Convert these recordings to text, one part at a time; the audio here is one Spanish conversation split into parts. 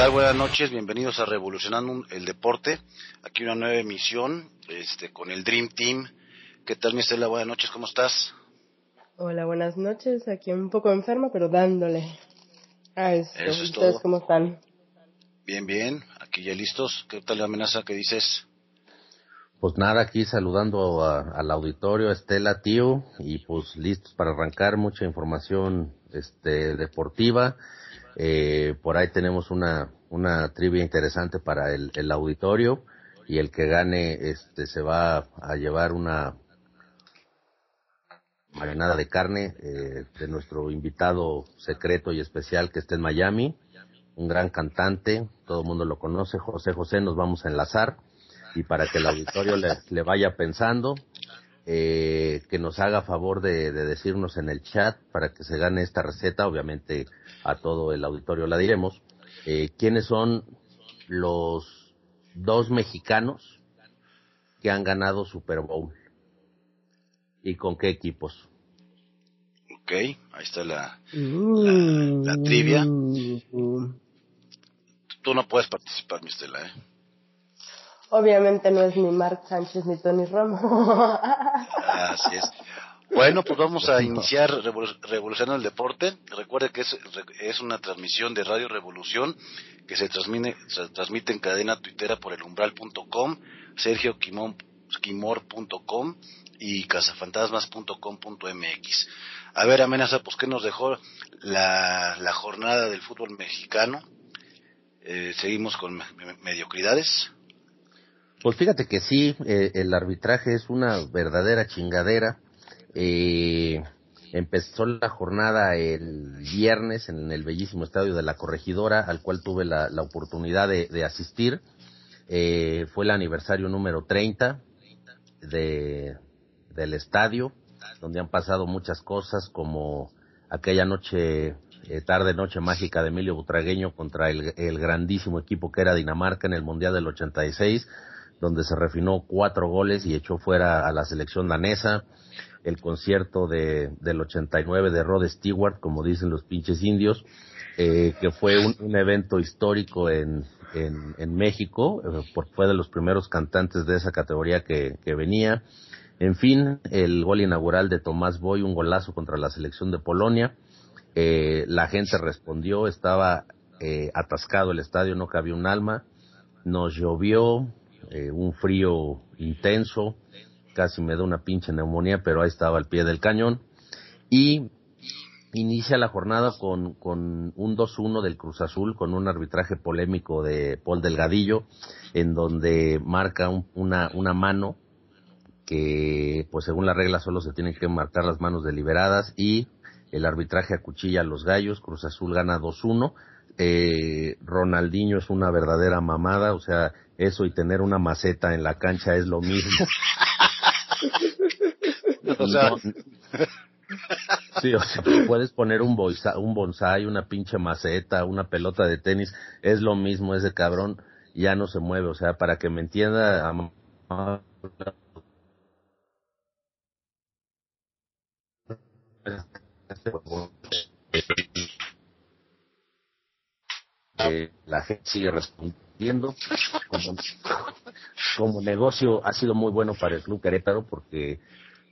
¿qué tal? Buenas noches, bienvenidos a Revolucionando el Deporte. Aquí una nueva emisión este, con el Dream Team. ¿Qué tal, mi Estela? Buenas noches, ¿cómo estás? Hola, buenas noches. Aquí un poco enferma, pero dándole. Ah, Eso es ¿Ustedes todo. cómo están? Bien, bien, aquí ya listos. ¿Qué tal la amenaza que dices? Pues nada, aquí saludando a- al auditorio, a Estela, tío, y pues listos para arrancar mucha información este, deportiva. Eh, por ahí tenemos una, una trivia interesante para el, el auditorio y el que gane este, se va a llevar una marinada de carne eh, de nuestro invitado secreto y especial que está en Miami, un gran cantante, todo el mundo lo conoce, José José, nos vamos a enlazar y para que el auditorio le, le vaya pensando, eh, que nos haga favor de, de decirnos en el chat para que se gane esta receta, obviamente a todo el auditorio la diremos, eh, quiénes son los dos mexicanos que han ganado Super Bowl y con qué equipos. Ok, ahí está la, la trivia. Mm. Tú no puedes participar, mi Estela, ¿eh? Obviamente no es ni Mark Sánchez ni Tony Romo. Así es. Bueno, pues vamos a iniciar Revol- Revolucionando el Deporte. Recuerde que es, es una transmisión de Radio Revolución que se transmite, en cadena tuitera por el umbral.com, sergioquimor.com y cazafantasmas.com.mx. A ver, amenaza, pues, ¿qué nos dejó la, la jornada del fútbol mexicano? Eh, seguimos con me- me- mediocridades. Pues fíjate que sí, eh, el arbitraje es una verdadera chingadera. Eh, empezó la jornada el viernes en el bellísimo estadio de la Corregidora, al cual tuve la, oportunidad de, de asistir. Eh, fue el aniversario número 30 de, del estadio, donde han pasado muchas cosas como aquella noche, eh, tarde noche mágica de Emilio Butragueño contra el, el grandísimo equipo que era Dinamarca en el Mundial del 86, donde se refinó cuatro goles y echó fuera a la selección danesa, el concierto de, del 89 de Rod Stewart, como dicen los pinches indios, eh, que fue un, un evento histórico en, en, en México, eh, por- fue de los primeros cantantes de esa categoría que, que venía. En fin, el gol inaugural de Tomás Boy, un golazo contra la selección de Polonia. Eh, la gente respondió, estaba eh, atascado el estadio, no cabía un alma. Nos llovió, eh, un frío intenso, casi me da una pinche neumonía, pero ahí estaba al pie del cañón. Y inicia la jornada con, con un 2-1 del Cruz Azul, con un arbitraje polémico de Paul Delgadillo, en donde marca un- una, una mano que, pues según la regla, solo se tienen que marcar las manos deliberadas y el arbitraje acuchilla a los gallos, Cruz Azul gana 2-1. Eh, Ronaldinho es una verdadera mamada, o sea, eso y tener una maceta en la cancha es lo mismo. O sea, Sí, o sea, puedes poner un, boisa- un bonsai, una pinche maceta, una pelota de tenis, es lo mismo, ese cabrón ya no se mueve, o sea, para que me entienda, am- Eh, la gente sigue respondiendo. Como, negocio ha sido muy bueno para el Club Querétaro porque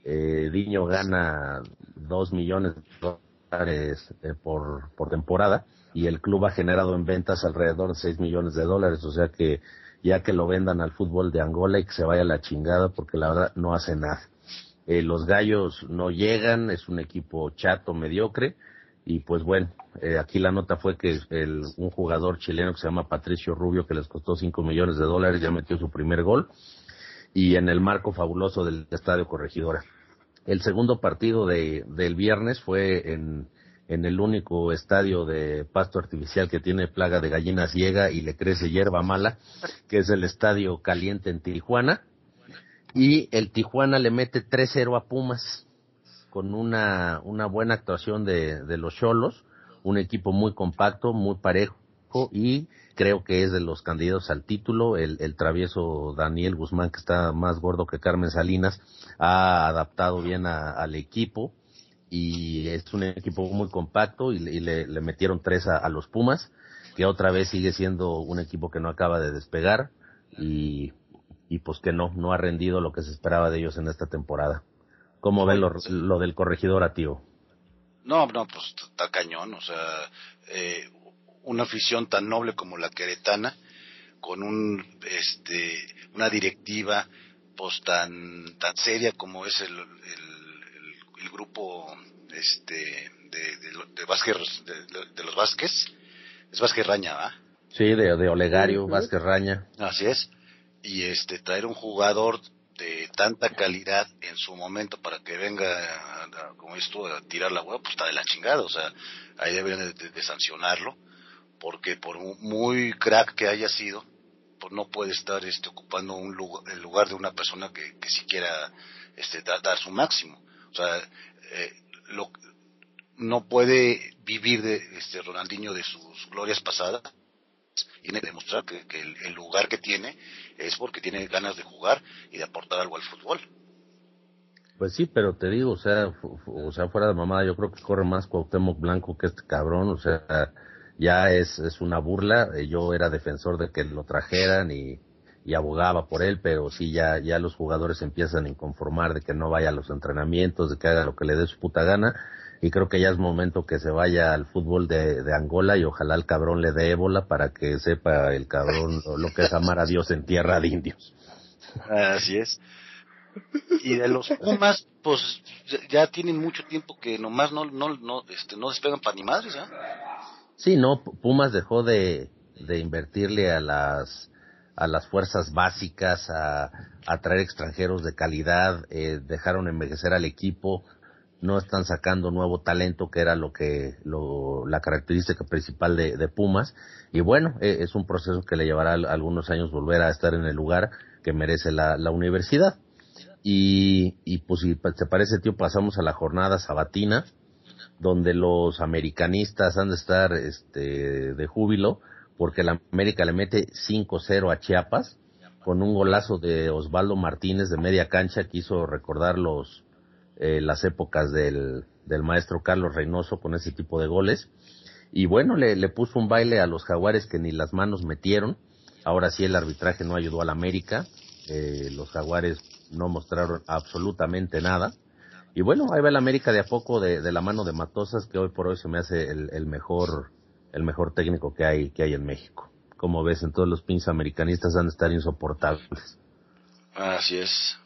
eh, Diño gana dos millones de dólares eh, por, por temporada y el club ha generado en ventas alrededor de 6 millones de dólares, o sea que ya que lo vendan al fútbol de Angola y que se vaya la chingada porque la verdad no hace nada. Eh, los gallos no llegan, es un equipo chato, mediocre, y pues bueno, eh, aquí la nota fue que el, un jugador chileno que se llama Patricio Rubio, que les costó 5 millones de dólares, ya metió su primer gol, y en el marco fabuloso del Estadio Corregidora. El segundo partido de, del viernes fue en, en el único estadio de pasto artificial que tiene plaga de gallinas ciega y le crece hierba mala, que es el Estadio Caliente en Tijuana. Y el Tijuana le mete 3-0 a Pumas con una, una buena actuación de, de los Cholos, un equipo muy compacto, muy parejo y creo que es de los candidatos al título. El, el travieso Daniel Guzmán, que está más gordo que Carmen Salinas, ha adaptado bien a- al equipo y es un equipo muy compacto y, y le metieron tres a, a los Pumas que otra vez sigue siendo un equipo que no acaba de despegar y, y pues que no, no ha rendido lo que se esperaba de ellos en esta temporada. ¿Cómo ven lo, lo del corregidor a tío? No, no, pues está cañón, o sea, eh, una afición tan noble como la queretana, con un, este, una directiva, pues tan, tan seria como es el, el, el grupo, este, de, de, Vázquez, de, los Vázquez, es Vázquez Raña, ¿va? Sí, de, de Olegario, Vázquez Raña. Así es. Y este, traer un jugador de tanta calidad en su momento para que venga, como esto, a tirar la hueá, pues está de la chingada. O sea, ahí deberían de, sancionarlo, porque por muy crack que haya sido, pues no puede estar este, ocupando un lugar, el lugar de una persona que, que siquiera este, dar su máximo. O sea, eh, lo, no puede vivir de este Ronaldinho de sus glorias pasadas tiene que demostrar que, el, lugar que tiene es porque tiene ganas de jugar y de aportar algo al fútbol. Pues sí, pero te digo, o sea, o sea, fuera de mamada, yo creo que corre más Cuauhtémoc Blanco que este cabrón, o sea, ya es, es una burla. Eh, yo era defensor de que lo trajeran y, y abogaba por él, pero sí, ya, ya los jugadores empiezan a inconformar de que no vaya a los entrenamientos, de que haga lo que le dé su puta gana y creo que ya es momento que se vaya al fútbol de, de Angola y ojalá el cabrón le dé ébola para que sepa el cabrón lo, que es amar a Dios en tierra de indios. Así es. Y de los Pumas, pues ya tienen mucho tiempo que nomás no, no, no, este, no despegan para ni madres, ¿eh? Sí, no, Pumas dejó de, de invertirle a las a las fuerzas básicas, a, a traer extranjeros de calidad, eh, dejaron envejecer al equipo, no están sacando nuevo talento, que era lo que, lo, la característica principal de, de Pumas. Y bueno, e, es un proceso que le llevará algunos años volver a estar en el lugar que merece la, la universidad. Y, y pues si te parece, tío, pasamos a la jornada sabatina, donde los americanistas han de estar este, de júbilo, porque la América le mete 5-0 a Chiapas, con un golazo de Osvaldo Martínez de media cancha que hizo recordar los, eh, las épocas del, del maestro Carlos Reynoso con ese tipo de goles. Y bueno, le, le puso un baile a los jaguares que ni las manos metieron. Ahora sí el arbitraje no ayudó al América. Eh, los jaguares no mostraron absolutamente nada. Y bueno, ahí va el América de a poco de, de la mano de Matosas, que hoy por hoy se me hace el, el, mejor, el mejor técnico que hay, que hay en México. Como ves, en todos los pins americanistas han de estar insoportables. Así es.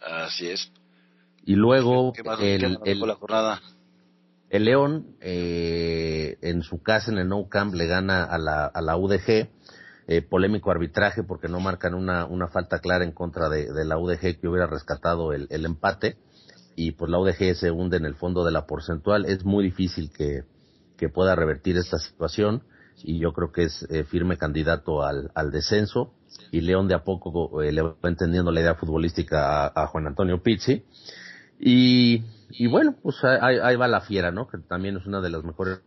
Así es. Y luego el, el, León eh, en su casa en el Nou Camp le gana a la, a la UDG. Eh, polémico arbitraje porque no marcan una, una falta clara en contra de, de la UDG que hubiera rescatado el, el, empate y pues la UDG se hunde en el fondo de la porcentual. Es muy difícil que, que pueda revertir esta situación y yo creo que es eh, firme candidato al, al descenso y León de a poco eh, le va entendiendo la idea futbolística a, a Juan Antonio Pizzi y, y bueno, pues ahí, ahí, va la fiera, ¿no? Que también es una de las mejores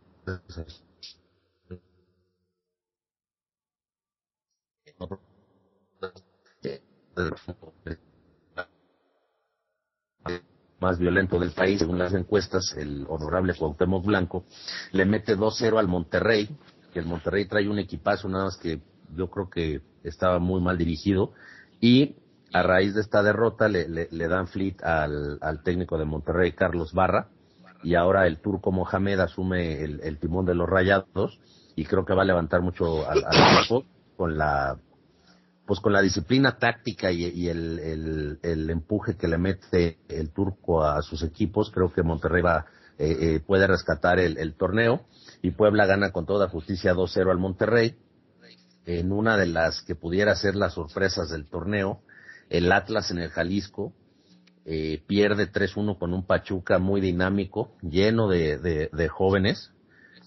más violento del país, según las encuestas, el honorable Cuauhtémoc Blanco, le mete 2-0 al Monterrey, que el Monterrey trae un equipazo, nada más que yo creo que estaba muy mal dirigido, y a raíz de esta derrota le, dan fleet al, técnico de Monterrey, Carlos Barra, y ahora el turco Mohamed asume el, timón de los rayados y creo que va a levantar mucho al, equipo con la pues con la disciplina táctica y, el, empuje que le mete el turco a sus equipos, creo que Monterrey va, eh, eh, puede rescatar el, el, torneo y Puebla gana con toda justicia 2-0 al Monterrey en una de las que pudiera ser las sorpresas del torneo el Atlas en el Jalisco eh, pierde 3-1 con un Pachuca muy dinámico, lleno de, jóvenes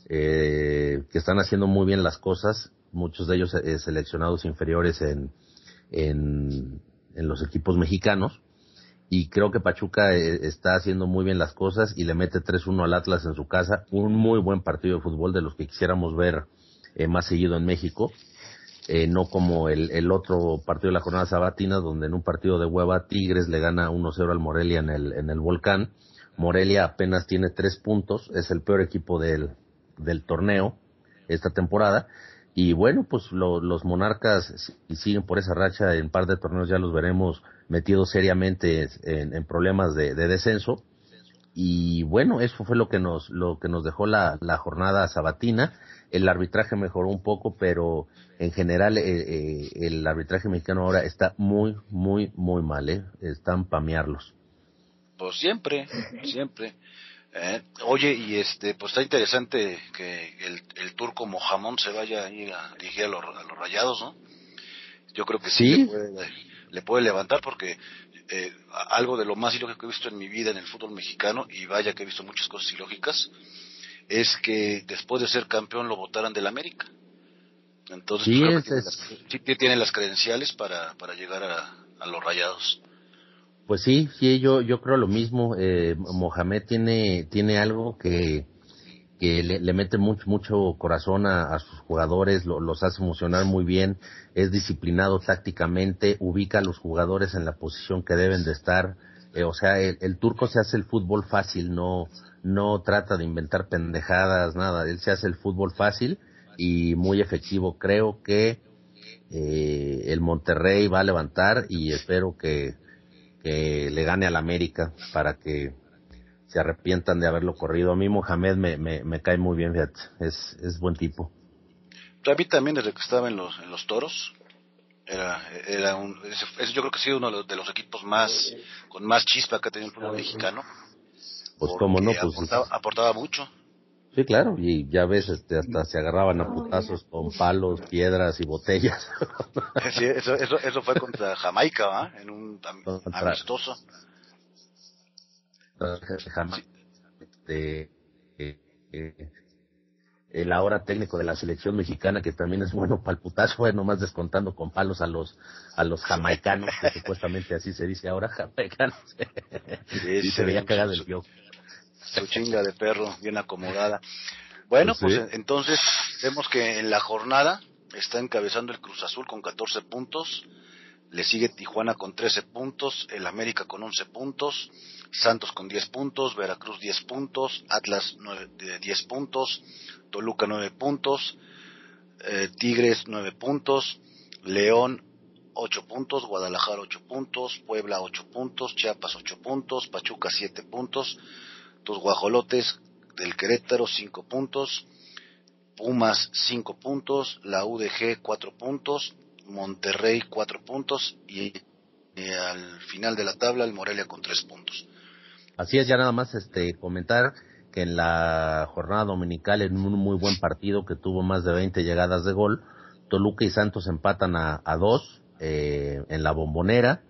eh, que están haciendo muy bien las cosas, muchos de ellos eh, seleccionados inferiores en, en, en, los equipos mexicanos. Y creo que Pachuca eh, está haciendo muy bien las cosas y le mete 3-1 al Atlas en su casa. Un muy buen partido de fútbol de los que quisiéramos ver eh, más seguido en México eh, no como el, el, otro partido de la jornada sabatina, donde en un partido de hueva Tigres le gana 1-0 al Morelia en el, en el Volcán. Morelia apenas tiene tres puntos, es el peor equipo del, del torneo. esta temporada. Y bueno, pues los monarcas, si siguen por esa racha, en par de torneos ya los veremos metidos seriamente en, problemas de, descenso. Y bueno, eso fue lo que nos, lo que nos dejó la, la jornada sabatina. El arbitraje mejoró un poco, pero en general eh, eh, el arbitraje mexicano ahora está muy, muy, muy mal, ¿eh? Están pamearlos. Pues siempre, siempre. Eh, oye, y este, pues está interesante que el, el turco Mojamón se vaya a dirigir a los, rayados, ¿no? Yo creo que sí, Le, puede, levantar porque eh, algo de lo más ilógico que he visto en mi vida en el fútbol mexicano, y vaya que he visto muchas cosas ilógicas, es que después de ser campeón lo votaran del América. Entonces, sí, que tiene, las, credenciales para, para llegar a los rayados. Pues sí, sí, yo, yo creo lo mismo. Eh, Mohamed tiene, tiene algo que, que le, mete mucho, mucho corazón a, sus jugadores, los hace emocionar muy bien, es disciplinado tácticamente, ubica a los jugadores en la posición que deben de estar. Eh, o sea, el, turco se hace el fútbol fácil, no, no trata de inventar pendejadas, nada. Él se hace el fútbol fácil y muy efectivo. Creo que eh, el Monterrey va a levantar y espero que que le gane al América para que se arrepientan de haberlo corrido. A mí Mohamed me, me, cae muy bien, fíjate, es, es buen tipo. A mí también desde que estaba en los, en los toros, era, era un, yo creo que ha sido uno de los equipos más, con más chispa que ha tenido el fútbol mexicano. Pues como no, pues aportaba, aportaba mucho. Sí, claro, y ya ves, este, hasta se agarraban a putazos con palos, piedras y botellas. Sí, eso, eso, eso fue contra Jamaica. En un amistoso. Jamaica. Eh, eh, el ahora técnico de la selección mexicana, que también es bueno para el putazo, bueno, nomás descontando con palos a los a los jamaicanos, que supuestamente así se dice ahora, jamaicanos. Sí, se veía cagado el piojo su chinga de perro bien acomodada. Bueno, pues, pues entonces vemos que en la jornada está encabezando el Cruz Azul con 14 puntos, le sigue Tijuana con 13 puntos, el América con 11 puntos, Santos con 10 puntos, Veracruz 10 puntos, Atlas 9, 10 puntos, Toluca 9 puntos, eh, Tigres 9 puntos, León 8 puntos, Guadalajara 8 puntos, Puebla 8 puntos, Chiapas 8 puntos, Pachuca 7 puntos, los guajolotes del Querétaro 5 puntos, Pumas 5 puntos, la UDG 4 puntos, Monterrey 4 puntos y, al final de la tabla el Morelia con 3 puntos. Así es, ya nada más este comentar que en la jornada dominical en un muy buen partido que tuvo más de 20 llegadas de gol, Toluca y Santos empatan a, dos eh, en la bombonera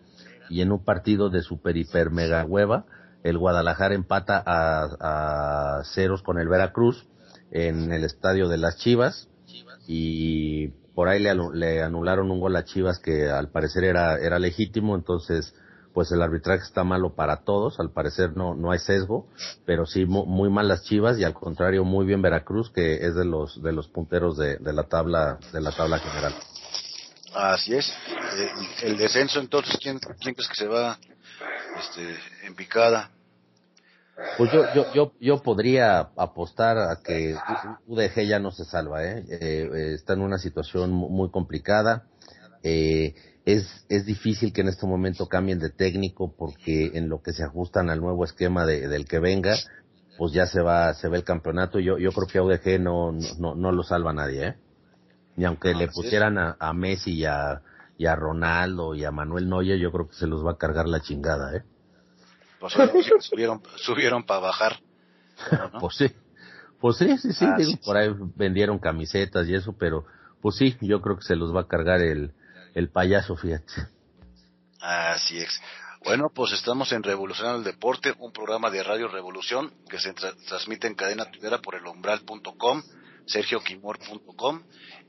y en un partido de super hiper mega hueva el Guadalajara empata a, ceros con el Veracruz en el estadio de las Chivas y por ahí le, anularon un gol a Chivas que al parecer era, era legítimo, entonces pues el arbitraje está malo para todos, al parecer no, no hay sesgo, pero sí muy, mal las Chivas y al contrario muy bien Veracruz que es de los de los punteros de, la tabla de la tabla general. Así es. Eh, el descenso entonces quién quién crees que se va este en picada? Pues yo, yo, yo, yo podría apostar a que UDG ya no se salva, ¿eh? eh está en una situación muy complicada. Eh, es, es difícil que en este momento cambien de técnico porque en lo que se ajustan al nuevo esquema de, del que venga, pues ya se va, se ve el campeonato. Yo, yo creo que a UDG no, no, no lo salva nadie, ¿eh? Ni aunque le pusieran a, a Messi y a, y a Ronaldo y a Manuel Neuer, yo creo que se los va a cargar la chingada, ¿eh? Pues subieron, subieron para bajar. Pues sí, pues sí, sí, sí, ah, por ahí vendieron camisetas y eso, pero pues sí, yo creo que se los va a cargar el, el payaso, fíjate. Así es. Bueno, pues estamos en Revolucionando el Deporte, un programa de Radio Revolución que se transmite en cadena primera por el umbral.com, sergioquimor.com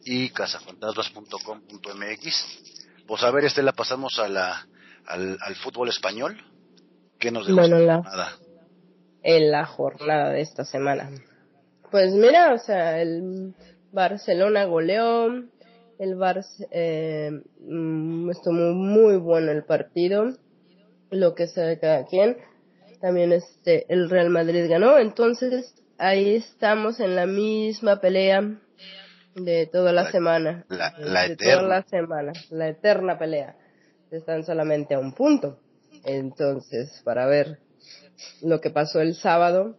y cazafantasmas.com.mx. Pues a ver, este la pasamos a la, al, al fútbol español. ¿Qué nos bueno, la, en la jornada de esta semana? Pues mira, o sea, el Barcelona goleó, el Barça eh, mm, estuvo muy bueno el partido, lo que sea de cada quien. También este el Real Madrid ganó, entonces ahí estamos en la misma pelea de toda la, semana. La, de toda la semana, la eterna pelea. Están solamente a un punto. Entonces, para ver lo que pasó el sábado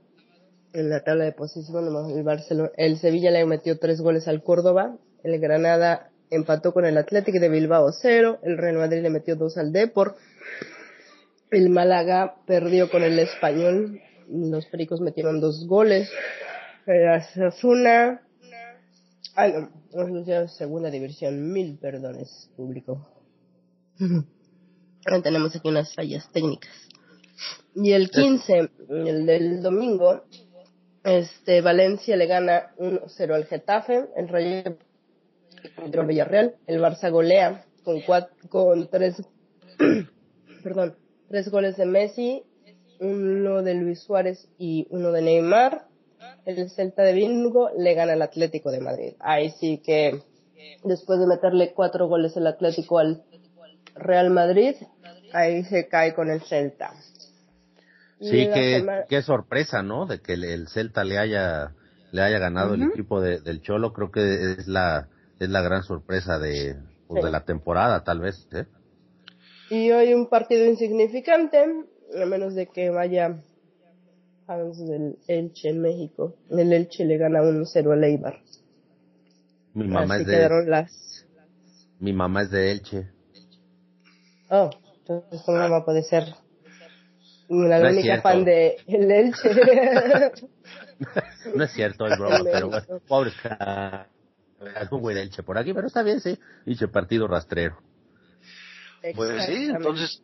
en la tabla de posición, el, Barcelona, el Sevilla le metió tres goles al Córdoba, el Granada empató con el Atlético de Bilbao cero, el Real Madrid le metió dos al Depor, el Málaga perdió con el Español, los Pericos metieron dos goles, el Asuna, ah no, segunda división, mil perdones, público. tenemos aquí unas fallas técnicas. Y el 15, el del domingo, este Valencia le gana 1-0 al Getafe, el Rayo contra Villarreal, el Barça golea con cuatro, con tres perdón, tres goles de Messi, uno de Luis Suárez y uno de Neymar. El Celta de Vigo le gana al Atlético de Madrid. Ahí sí que después de meterle cuatro goles el Atlético al Real Madrid, ahí se cae con el Celta. Sí, qué, sorpresa, ¿no? De que el, Celta le haya le haya ganado el equipo del Cholo, creo que es la es la gran sorpresa de, pues, de la temporada, tal vez. ¿eh? Y hoy un partido insignificante, a menos de que vaya a del Elche en México. El Elche le gana 1-0 al Eibar. Mi mamá es de las... Mi mamá es de Elche. Oh, entonces tu mamá puede ser la única fan de el Elche. no es cierto, es broma, pero pobre es un güey Elche por aquí, pero está bien, sí. Dice partido rastrero. Pues sí, entonces,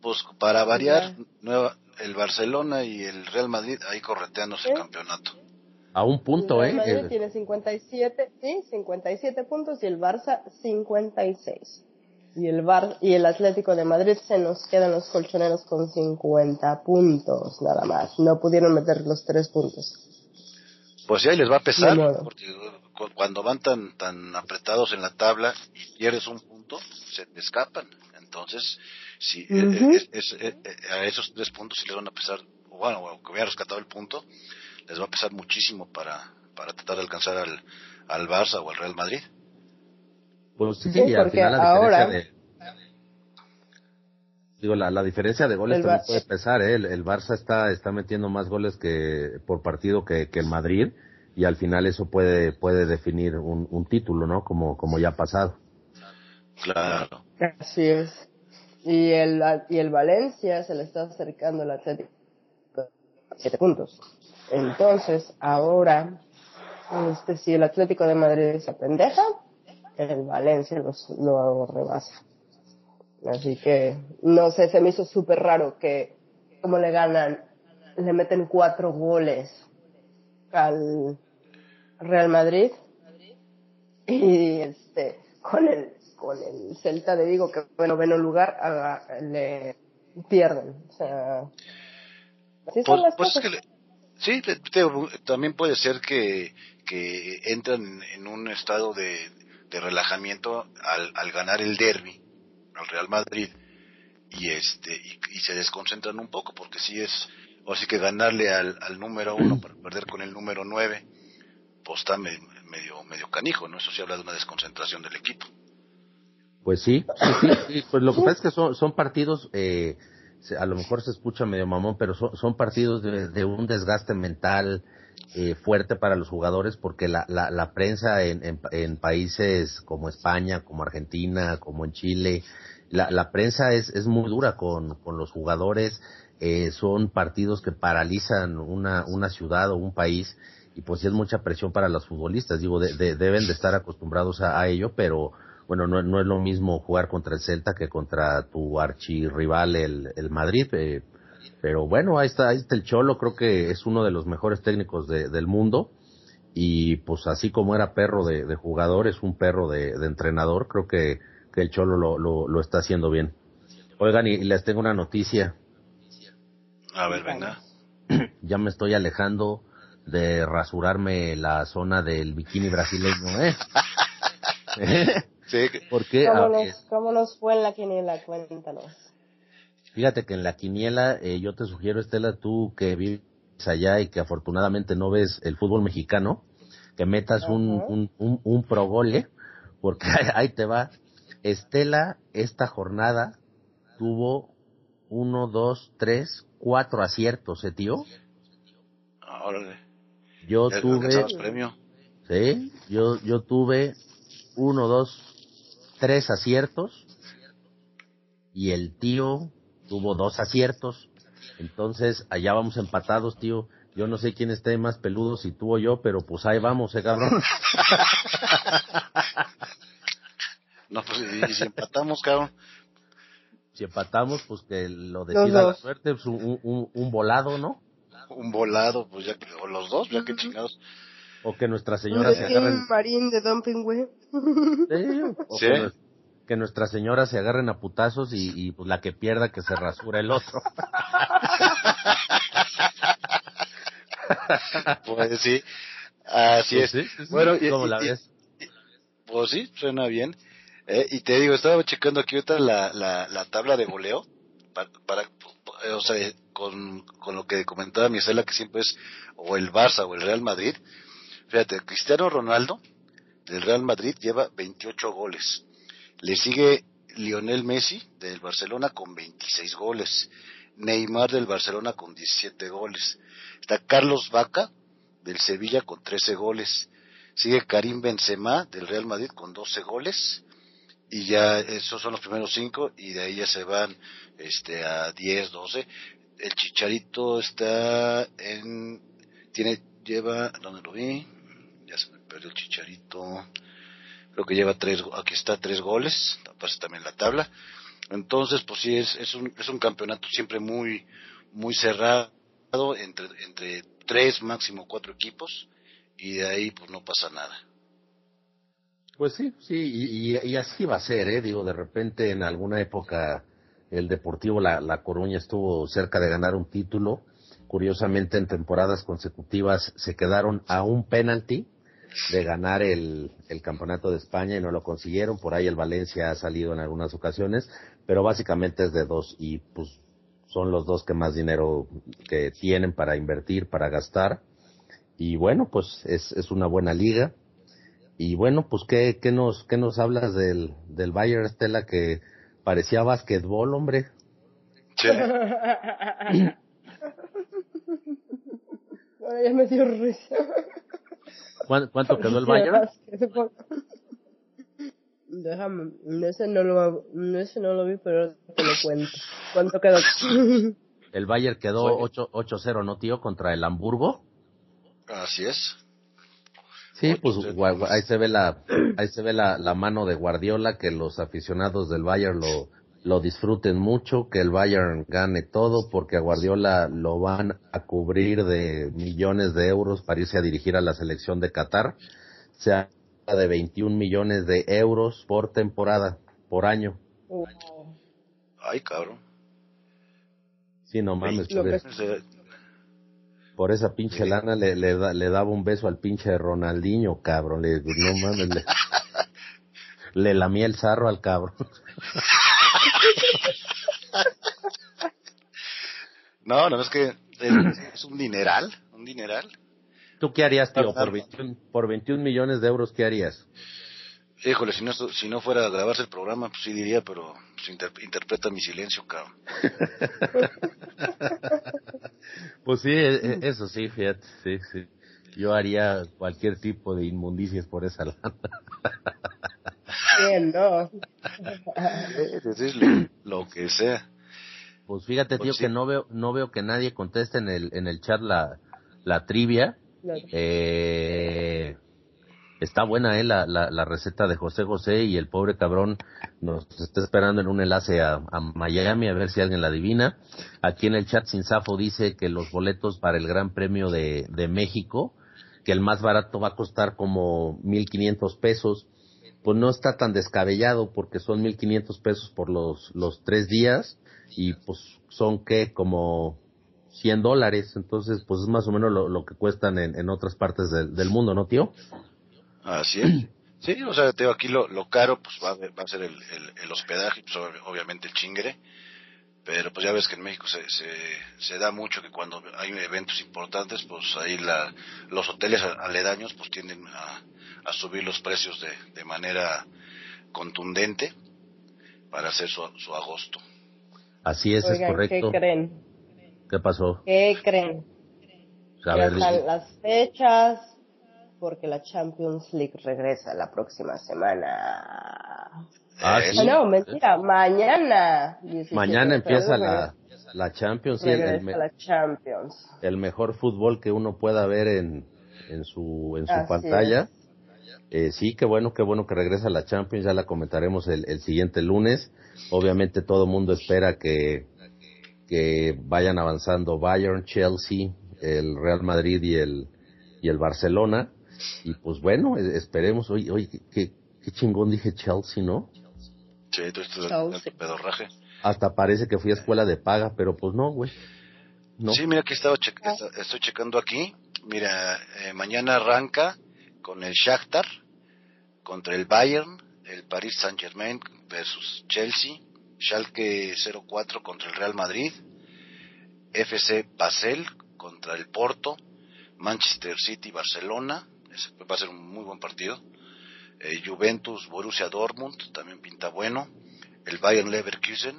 pues para variar, nueva, el Barcelona y el Real Madrid ahí correteándose el campeonato. A un punto, ¿eh? El Madrid tiene 57, sí, 57 puntos y el Barça 56. Y el Bar y el Atlético de Madrid se nos quedan los colchoneros con 50 puntos, nada más. No pudieron meter los tres puntos. Pues ya ahí les va a pesar, porque cuando van tan tan apretados en la tabla y pierdes un punto, se te escapan. Entonces, si eh, eh, eh, a esos tres puntos si les van a pesar, bueno, o que hubiera rescatado el punto, les va a pesar muchísimo para, para tratar de alcanzar al, al Barça o al Real Madrid. Pues sí, al final la ahora... diferencia de digo la, la diferencia de goles también puede pesar ¿eh? el, el, Barça está está metiendo más goles que por partido que, que el Madrid y al final eso puede puede definir un, un título, ¿no? Como como ya ha pasado. Claro. Así es. Y el y el Valencia se le está acercando al Atlético siete puntos. Entonces, ahora este si el Atlético de Madrid se pendeja, el Valencia los, lo rebasa. Así que, no sé, se me hizo súper raro que como le ganan, le meten cuatro goles al, Real Madrid y este con el con el Celta de Vigo que bueno noveno lugar le pierden o sea así son las pues cosas. sí también puede ser que que entran en un estado de, de relajamiento al, al ganar el derby al Real Madrid y este y, se desconcentran un poco porque si es o sí que ganarle al, al número uno para perder con el número nueve pues está medio, medio canijo, ¿no? Eso sí habla de una desconcentración del equipo. Pues sí, sí, pues lo que pasa es que son, son partidos, eh, a lo mejor se escucha medio mamón, pero son, son partidos de, un desgaste mental eh, fuerte para los jugadores porque la, la, la prensa en, en, países como España, como Argentina, como en Chile, la, la prensa es, es muy dura con, con los jugadores, eh, son partidos que paralizan una, una ciudad o un país y pues sí es mucha presión para los futbolistas, digo, deben de estar acostumbrados a, ello, pero bueno, no, no, es lo mismo jugar contra el Celta que contra tu archirrival, el, el Madrid, eh, pero bueno, ahí está, ahí está el Cholo, creo que es uno de los mejores técnicos del mundo, y pues así como era perro de, jugador, es un perro de, entrenador, creo que, que el Cholo lo, lo, lo está haciendo bien. Oigan, y les tengo una noticia. A ver, venga. Ya me estoy alejando de rasurarme la zona del bikini brasileño, ¿eh? sí. ¿Por qué? ¿Cómo, ah, nos, ¿Cómo, nos, fue en la quiniela? Cuéntanos. Fíjate que en la quiniela eh, yo te sugiero, Estela, tú que vives allá y que afortunadamente no ves el fútbol mexicano, que metas un, un, un, un pro gole, porque ahí te va. Estela, esta jornada tuvo uno, dos, tres, cuatro aciertos, ¿eh, tío? Órale. Yo tuve, premio. sí, yo, yo tuve uno, dos, tres aciertos y el tío tuvo dos aciertos. Entonces, allá vamos empatados, tío. Yo no sé quién esté más peludo, si tú o yo, pero pues ahí vamos, eh, cabrón. No, pues, y, y si empatamos, cabrón. si empatamos, pues que lo decida la suerte, pues un, un, un volado, ¿no? Un volado, pues ya que, o los dos, ya que chingados. O que Nuestra Señora se Un agarren, marín de dumping, güey. Sí, o Sí. que, nues- que Nuestra Señora se agarren a putazos y, y pues la que pierda que se rasura el otro. Pues sí, así Pues es. sí, sí, sí. Bueno, y- ¿Cómo y- la y- ves? Pues sí, suena bien. Eh, y te digo, estaba checando aquí ahorita la, la, la tabla de goleo, para, para o sea, con, con lo que comentaba mi Estela, que siempre es o el Barça o el Real Madrid. Fíjate, Cristiano Ronaldo del Real Madrid lleva 28 goles. Le sigue Lionel Messi del Barcelona con 26 goles. Neymar del Barcelona con 17 goles. Está Carlos Vaca del Sevilla con 13 goles. Sigue Karim Benzema del Real Madrid con 12 goles. Y ya esos son los primeros cinco y de ahí ya se van este a 10, 12. El Chicharito está en tiene lleva ¿dónde lo vi? Ya se me perdió el Chicharito. Creo que lleva tres, aquí está tres goles, aparece también la tabla. Entonces, pues sí es es un es un campeonato siempre muy muy cerrado entre entre tres máximo cuatro equipos y de ahí pues no pasa nada. Pues sí, sí, y, y- así va a ser, ¿eh? Digo, de repente en alguna época el Deportivo La, La Coruña estuvo cerca de ganar un título. Curiosamente, en temporadas consecutivas se quedaron a un penalti de ganar el, el campeonato de España y no lo consiguieron. Por ahí el Valencia ha salido en algunas ocasiones, pero básicamente es de dos y pues son los dos que más dinero que tienen para invertir, para gastar. Y bueno, pues es, es una buena liga. Y bueno, pues ¿qué, qué nos, qué nos hablas del, del Bayern Estela que parecía básquetbol, hombre? Sí. Ahora ya me dio risa. ¿Cuán- ¿Cuánto quedó el Bayern? Déjame, ese no lo, ese no lo vi, pero te lo cuento. ¿Cuánto quedó? El Bayern quedó Oye. 8 8-0, ¿no, tío? Contra el Hamburgo. Así es. Sí, pues gua- ahí se ve la, ahí se ve la, la mano de Guardiola, que los aficionados del Bayern lo, lo disfruten mucho, que el Bayern gane todo, porque a Guardiola lo van a cubrir de millones de euros para irse a dirigir a la selección de Qatar. Se habla de 21 millones de euros por temporada, por año. Ay, cabrón. Sí, no mames, Lo que- por esa pinche lana le, le, da- le daba un beso al pinche Ronaldinho, cabrón. Le, no mames, le, le lamía el zarro al cabrón. No, no, es que es un dineral, un dineral. ¿Tú qué harías, tío? Por 21, por 21 millones de euros, ¿qué harías? Híjole, si no, si no fuera a grabarse el programa, pues sí diría, pero pues, inter- interpreta mi silencio, cabrón. Pues sí, e- e- eso sí, fíjate, sí, sí. Yo haría cualquier tipo de inmundicias por esa lana. Bien, no. Decirle lo que sea. Pues fíjate, tío, Pues sí. que no veo, no veo que nadie conteste en el, en el chat la, la trivia. No. Eh, está buena, eh, la, receta de José José y el pobre cabrón nos está esperando en un enlace a, Miami a ver si alguien la adivina. Aquí en el chat Sinzafo dice que los boletos para el Gran Premio de, México, que el más barato va a costar como 1.500 pesos. Pues no está tan descabellado porque son 1.500 pesos por los, los tres días y pues son que como 100 dólares. Entonces pues es más o menos lo, que cuestan en, otras partes del mundo, ¿no, tío? Así es. Sí, o sea, te digo, aquí lo, lo caro pues va, a- va a ser el, el, el hospedaje, pues ob- obviamente el chingre. pero pues ya ves que en México se, se, da mucho que cuando hay eventos importantes, pues ahí la, los hoteles aledaños pues tienden a, subir los precios de, de manera contundente para hacer su, su agosto. Así es, es correcto. ¿Qué creen? ¿Qué pasó? ¿Qué creen? ya están las fechas porque la Champions League regresa la próxima semana. Ah, sí. No, mentira, mañana. Mañana empieza la, la Champions. el, la Champions. El mejor fútbol que uno pueda ver en, en su, en su pantalla. Eh, sí, qué bueno, qué bueno que regresa la Champions, ya la comentaremos el, el siguiente lunes. Obviamente todo el mundo espera que, que vayan avanzando Bayern, Chelsea, el Real Madrid y el, y el Barcelona. Y pues bueno, e, esperemos. Oye, oye qué, qué chingón dije Chelsea, ¿no? Sí, esto pedorraje. Hasta parece que fui a escuela de paga, pero pues no, güey. No. Sí, mira que estaba ah. estoy checando aquí. Mira, eh, mañana arranca con el Shakhtar contra el Bayern, el Paris Saint-Germain versus Chelsea, Schalke 04 contra el Real Madrid, FC Basel contra el Porto, Manchester City Barcelona, ese va a ser un muy buen partido, eh, Juventus Borussia Dortmund, también pinta bueno, el Bayern Leverkusen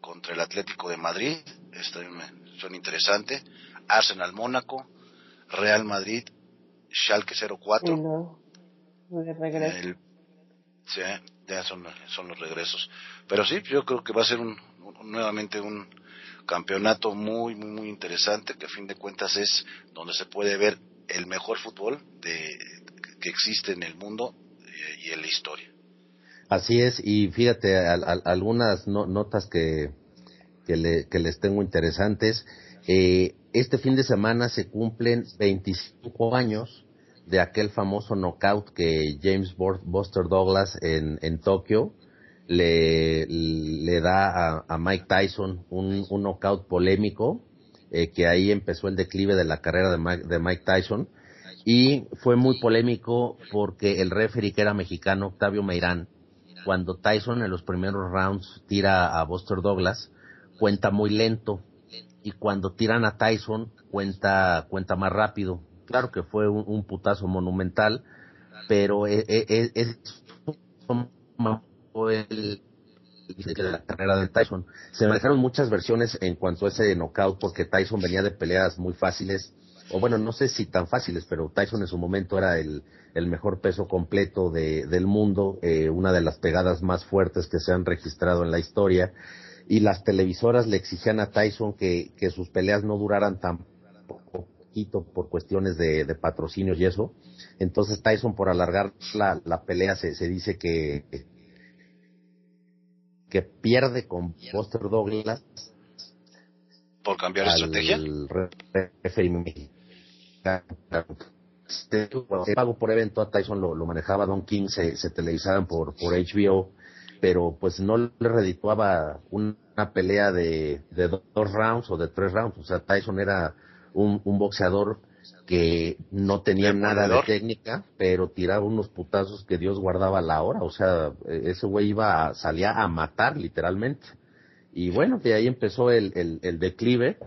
contra el Atlético de Madrid, este suena interesante, Arsenal Mónaco, Real Madrid, Schalke 04. El, sí, ya son, son los regresos. Pero sí, yo creo que va a ser un, nuevamente un campeonato muy, muy, muy interesante, que a fin de cuentas es donde se puede ver el mejor fútbol de, que existe en el mundo y, en la historia. Así es, y fíjate, algunas notas que, que, le, que, les tengo interesantes. Eh, este fin de semana se cumplen 25 años de aquel famoso knockout que James Buster Douglas en, en Tokio le, le da a, Mike Tyson un, un knockout polémico, eh, que ahí empezó el declive de la carrera de Mike, de Mike Tyson. Y fue muy polémico porque el referee que era mexicano, Octavio Meirán, cuando Tyson en los primeros rounds tira a Buster Douglas, cuenta muy lento. Y cuando tiran a Tyson, cuenta, cuenta más rápido. Claro que fue un, putazo monumental, pero e, e, e, es, es, el de la carrera de Tyson. Se manejaron muchas versiones en cuanto a ese knockout porque Tyson venía de peleas muy fáciles, o bueno, no sé si tan fáciles, pero Tyson en su momento era el, el mejor peso completo de, del mundo, eh, una de las pegadas más fuertes que se han registrado en la historia, y las televisoras le exigían a Tyson que, que sus peleas no duraran tan poquito por cuestiones de, patrocinios y eso. Entonces Tyson por alargar la, la pelea se, se dice que que pierde con Buster Douglas por cambiar estrategia. Este, el pago por evento a Tyson lo, manejaba Don King, se, se televisaban por, por HBO, pero pues no le redituaba una pelea de, de dos rounds o de tres rounds. O sea, Tyson era un, un boxeador que no tenía nada de técnica, pero tiraba unos putazos que Dios guardaba la hora, o sea, e-, ese güey iba, a, salía a matar literalmente. Y bueno, de ahí empezó el, el, el declive,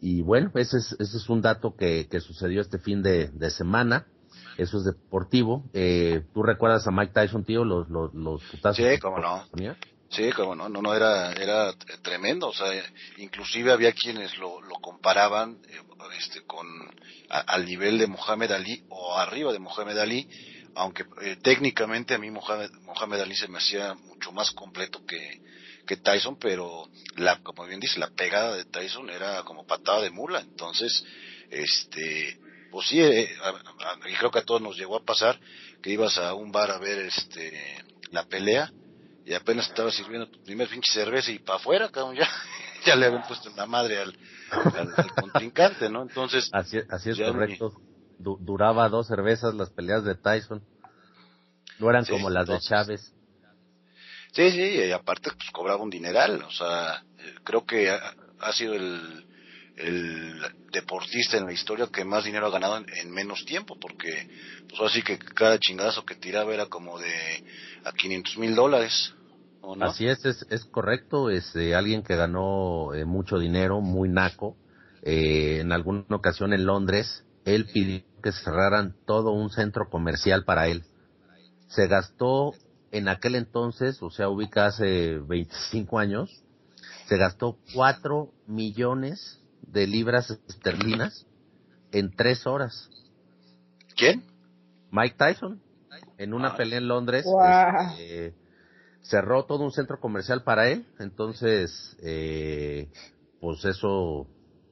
y bueno, ese es, ese es un dato que, que sucedió este fin de, de semana, eso es deportivo. Eh, ¿Tú recuerdas a Mike Tyson, tío, los, los, los putazos? Sí, cómo no. Sí, como no, no, no, era, era tremendo, o sea, inclusive había quienes lo, lo comparaban eh, este, con, al nivel de Mohamed Ali o arriba de Mohamed Ali, aunque eh, técnicamente a mí Mohamed, Mohamed Ali se me hacía mucho más completo que, que Tyson, pero la, como bien dice, la pegada de Tyson era como patada de mula, entonces, este, pues sí, eh, y creo que a todos nos llegó a pasar que ibas a un bar a ver este la pelea y apenas estaba sirviendo tu primer pinche cerveza y para afuera, cabrón, ya, ya le habían puesto la madre al, al, contrincante, ¿no? Entonces. Así, así es correcto. duraba dos cervezas las peleas de Tyson. No eran como las de Chávez. Sí, sí, y aparte pues cobraba un dineral, o sea, eh, creo que ha, sido el, el deportista en la historia que más dinero ha ganado en, menos tiempo, porque pues así que cada chingadazo que tiraba era como de a 500 mil dólares. Así es, es, es correcto. Es eh, alguien que ganó eh, mucho dinero, muy naco. Eh, en alguna ocasión en Londres, él pidió que cerraran todo un centro comercial para él. Se gastó en aquel entonces, o sea, ubica hace 25 años, se gastó 4 millones de libras esterlinas en tres horas. ¿Quién? Mike Tyson, en una Ah. pelea en Londres, este, cerró todo un centro comercial para él, entonces, eh, pues eso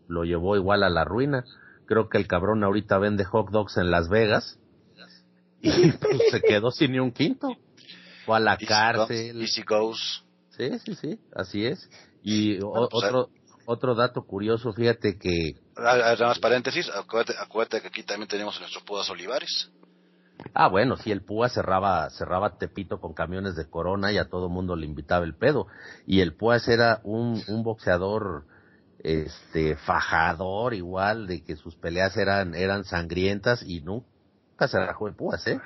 lo llevó igual a la ruina. Creo que el cabrón ahorita vende hot dogs en Las Vegas y pues, se quedó sin ni un quinto. Fue a la Easy cárcel. Goes, Easy Goes. Sí, sí, sí, así es. Y Bueno, pues, otro, otro dato curioso, fíjate que Ah, ah, Nada más paréntesis, acuérdate, acuérdate que aquí también tenemos a nuestro Pudas Olivares. Ah, bueno, sí, el Púa cerraba, cerraba Tepito con camiones de Corona y a todo mundo le invitaba el pedo. Y el Púas era un, un boxeador, este, fajador igual, de que sus peleas eran, eran sangrientas y nunca se rajó el Púas, ¿eh?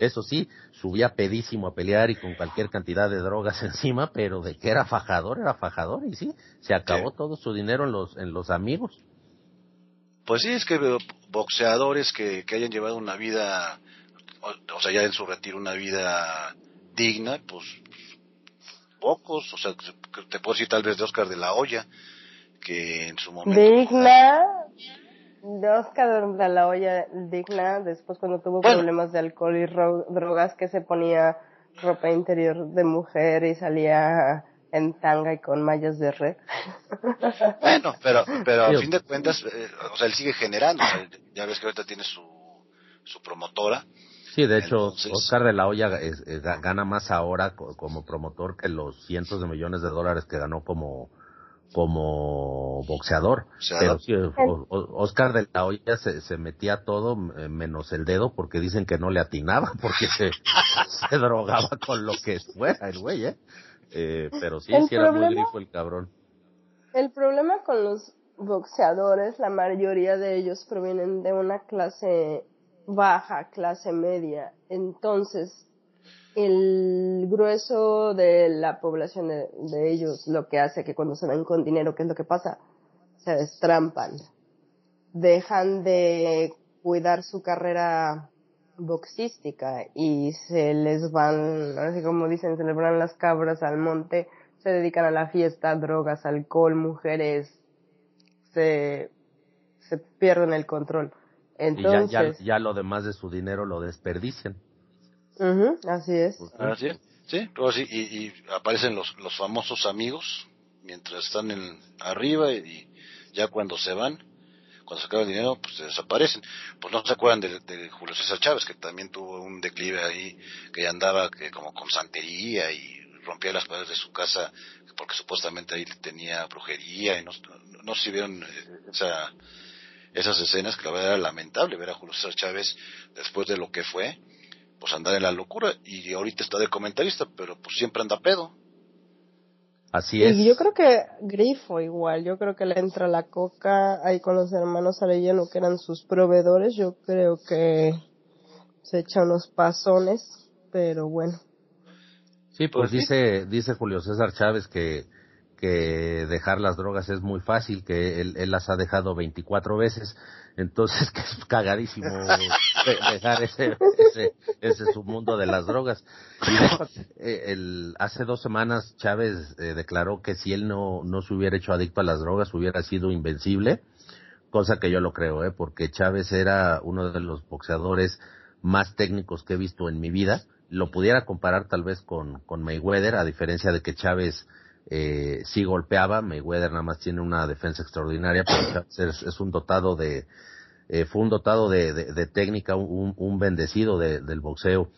Eso sí, subía pedísimo a pelear y con cualquier cantidad de drogas encima, pero de que era fajador, era fajador y sí, se acabó Sí. todo su dinero en los, en los amigos. Pues sí, es que veo boxeadores que, que hayan llevado una vida, o, o sea, ya en su retiro una vida digna, pues pocos, o sea, que te puedo decir tal vez de Oscar de la Hoya, que en su momento... Digna. De Oscar de la Hoya, digna, después cuando tuvo Bueno. problemas de alcohol y ro- drogas, que se ponía ropa interior de mujer y salía en tanga y con mallas de red. Bueno, pero, pero a fin de cuentas, eh, o sea, él sigue generando, o sea, ya ves que ahorita tiene su, su promotora, Sí, de hecho, Entonces- Oscar de la Hoya es- es- ga- gana más ahora co- como promotor que los cientos de millones de dólares que ganó como como boxeador. Pero sí, Oscar de la Hoya se, se metía todo eh, menos el dedo porque dicen que no le atinaba porque se, se drogaba con lo que fuera el güey, ¿eh? Eh, pero sí, sí era muy grifo el cabrón. El problema con los boxeadores, la mayoría de ellos provienen de una clase baja, clase media. Entonces, el grueso de la población de, de ellos lo que hace que cuando se ven con dinero, ¿qué es lo que pasa? Se destrampan. Dejan de cuidar su carrera boxística y se les van, así como dicen, se les van las cabras al monte, se dedican a la fiesta, drogas, alcohol, mujeres, se, se pierden el control. Y ya, Entonces, ya, ya lo demás de su dinero lo ujú, así es. Ah, sí, sí, y, y aparecen los, los famosos amigos mientras están en, arriba y, ya cuando se van, cuando se acaba el dinero, pues se desaparecen. Pues no se acuerdan de, de Julio César Chávez, que también tuvo un declive ahí, que ya andaba que como con santería y rompía las paredes de su casa porque supuestamente ahí tenía brujería y no, no, no sé si vieron eh, esa, esas escenas que la verdad era lamentable ver a Julio César Chávez después de lo que fue, pues andar en la locura y ahorita está de comentarista, pero pues siempre anda pedo. Así es. Y yo creo que Grifo igual, yo creo que le entra la coca ahí con los hermanos Arellano que eran sus proveedores, yo creo que se echa unos pasones, pero bueno. Sí, pues Pues sí. dice, dice Julio César Chávez que, que dejar las drogas es muy fácil, que él, él las ha dejado 24 veces, entonces que es cagadísimo dejar ese, ese, ese su mundo de las drogas. Eh, el, hace dos semanas Chávez eh, declaró que si él no, no se hubiera hecho adicto a las drogas hubiera sido invencible, cosa que yo lo creo, ¿eh? porque Chávez era uno de los boxeadores más técnicos que he visto en mi vida. Lo pudiera comparar tal vez con, con Mayweather, a diferencia de que Chávez eh, sí golpeaba, Mayweather nada más tiene una defensa extraordinaria, pero Chávez es un dotado de, eh, fue un dotado de, técnica, un, bendecido de- del boxeo.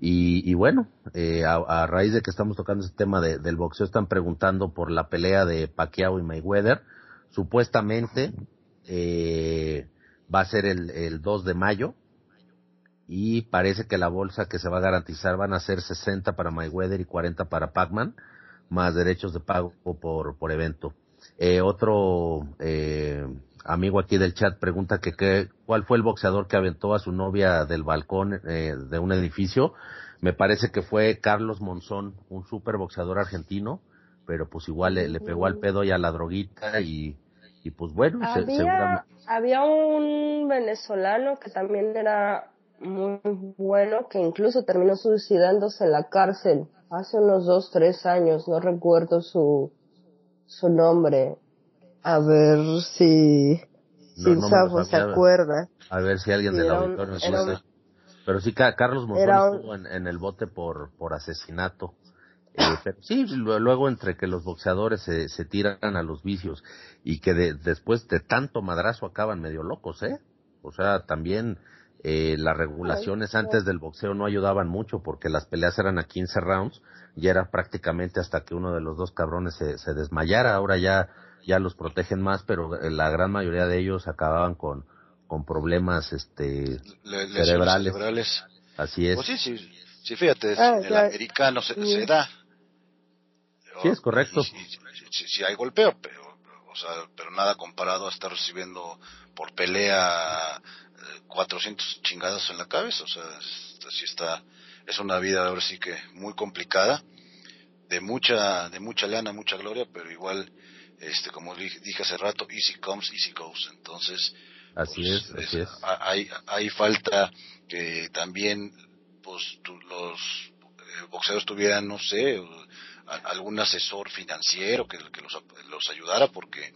Y, y bueno, eh, a, raíz de que estamos tocando este tema de- del boxeo, están preguntando por la pelea de Pacquiao y Mayweather. Supuestamente eh, va a ser el, el 2 de mayo y parece que la bolsa que se va a garantizar van a ser 60 para Mayweather y 40 para Pacman, más derechos de pago por, por evento. Eh, otro eh, amigo aquí del chat pregunta que, qué- cuál fue el boxeador que aventó a su novia del balcón eh, de un edificio. me parece que fue Carlos Monzón, un super boxeador argentino, pero pues igual le, pegó al pedo y a la droguita y, y pues bueno, había, había un venezolano que también era muy bueno, que incluso terminó suicidándose en la cárcel hace unos dos, tres años, no recuerdo su, su nombre. A ver si, si se acuerda. A ver si alguien del auditorio Pero sí, Carlos Monzón estuvo en, el bote por, por asesinato. Eh, pero sí, luego entre que los boxeadores se, se tiran a los vicios y que después de tanto madrazo acaban medio locos, ¿eh? O sea, también eh, las regulaciones antes del boxeo no ayudaban mucho porque las peleas eran a 15 rounds y era prácticamente hasta que uno de los dos cabrones se, se desmayara. Ahora ya, ya los protegen más, pero la gran mayoría de ellos acababan con, con problemas este, cerebrales. Así es. Pues sí, sí, sí, fíjate, ah, el americano se, da. Sí, es correcto. Sí, hay golpeo, pero, o sea, pero nada comparado a estar recibiendo por pelea 400 chingadas en la cabeza, o sea, así está, es una vida ahora sí que muy complicada, de mucha, de mucha lana, mucha gloria, pero igual, este, como dije hace rato, easy comes, easy goes, entonces, así pues, es, así es. Hay, hay falta que también, pues, los eh, boxeadores tuvieran, no sé, algún asesor financiero que, que los, los ayudara, porque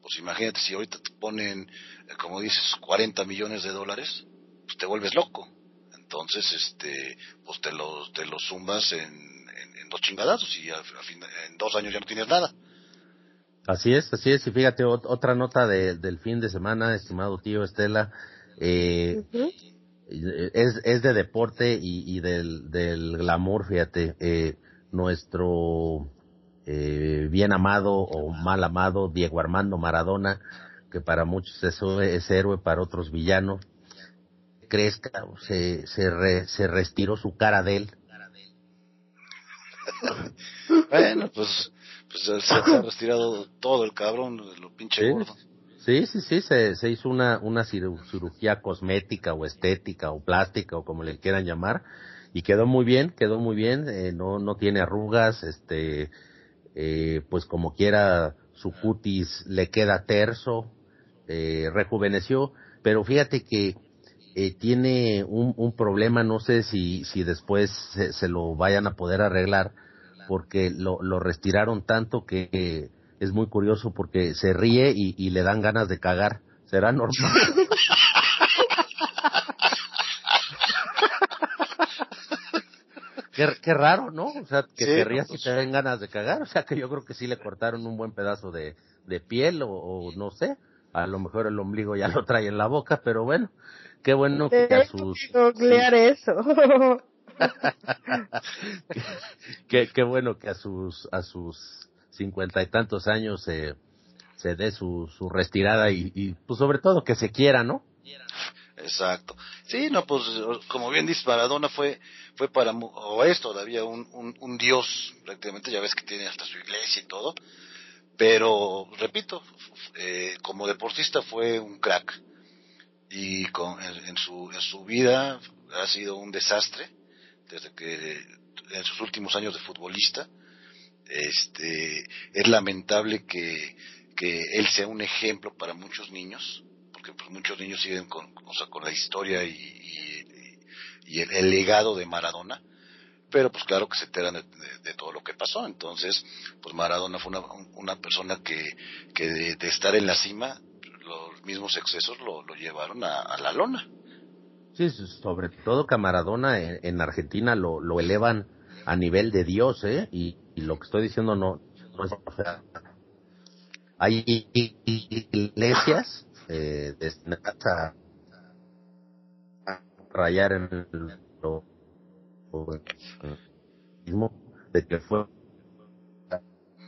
pues imagínate si ahorita te ponen, eh, como dices, 40 millones de dólares, pues te vuelves loco. Entonces, este, pues te los, te los zumbas en, en, dos chingadazos y en dos años ya no tienes nada. Así es, así es. Y fíjate, otra nota de, del fin de semana, estimado tío Estela, eh, es, es de deporte y, y del, del glamour, fíjate. Eh, nuestro eh, bien amado o mal amado Diego Armando Maradona, que para muchos es, es héroe, para otros villano, crezca, se, se, se restiró su cara de él. bueno, pues, pues se, ha retirado todo el cabrón, lo pinche sí, gordo. Sí, sí, sí, se, se hizo una, una cirugía cosmética o estética o plástica o como le quieran llamar y quedó muy bien, quedó muy bien, eh, no, no tiene arrugas, este, eh, pues como quiera su cutis le queda terso, eh, rejuveneció, pero fíjate que eh, tiene un, un, problema, no sé si, si después se, lo vayan a poder arreglar, porque lo, lo retiraron tanto que es muy curioso porque se ríe y, y le dan ganas de cagar. ¿Será normal? Qué, raro, ¿no? O sea, que te rías y pues te den ganas de cagar. O sea, que yo creo que sí le cortaron un buen pedazo de, de piel o, no sé. A lo mejor el ombligo ya lo trae en la boca, pero bueno, qué bueno que a sus... eso. qué, bueno que a sus a sus cincuenta y tantos años se, se dé su, su retirada y, pues sobre todo que se quiera, ¿no? Exacto. Sí, no, pues como bien dice Maradona fue fue para o es todavía un, un, dios prácticamente, ya ves que tiene hasta su iglesia y todo, pero repito, eh, como deportista fue un crack y en, su en su vida ha sido un desastre desde que en sus últimos años de futbolista este es lamentable que que él sea un ejemplo para muchos niños porque pues, muchos niños siguen con, o sea, con la historia y, y, el, legado de Maradona, pero pues claro que se enteran de, todo lo que pasó. Entonces, pues Maradona fue una, una persona que, que de, estar en la cima, los mismos excesos lo, lo llevaron a, la lona. Sobre todo que Maradona en, Argentina lo, lo elevan a nivel de Dios, ¿eh? Y, lo que estoy diciendo no, es... O hay iglesias eh, destinadas a, rayar en el mismo de que fue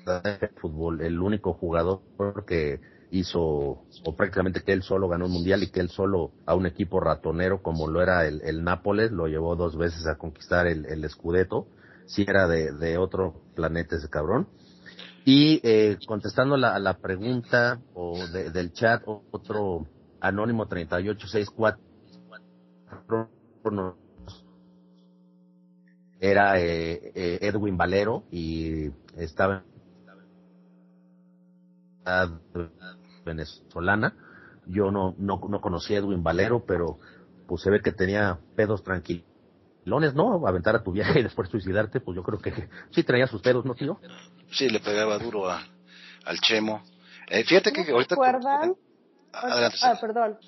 el fútbol el único jugador que hizo o prácticamente que él solo ganó un mundial y que él solo a un equipo ratonero como lo era el, el Nápoles lo llevó dos veces a conquistar el, el Scudetto. Si era de, de otro planeta ese cabrón. Y eh, contestando la, la pregunta o del chat, otro anónimo 3864 era eh, eh, Edwin Valero y estaba venezolana. Yo no, no, no conocí a Edwin Valero, pero pues se ve que tenía pedos tranquilones, ¿no? Aventar a tu viaje y después suicidarte, pues yo creo que sí traía sus pedos, ¿no, tío? Sí, le pegaba duro a, al Chemo. Eh, fíjate que ahorita... ¿Recuerdan? Ah, perdón.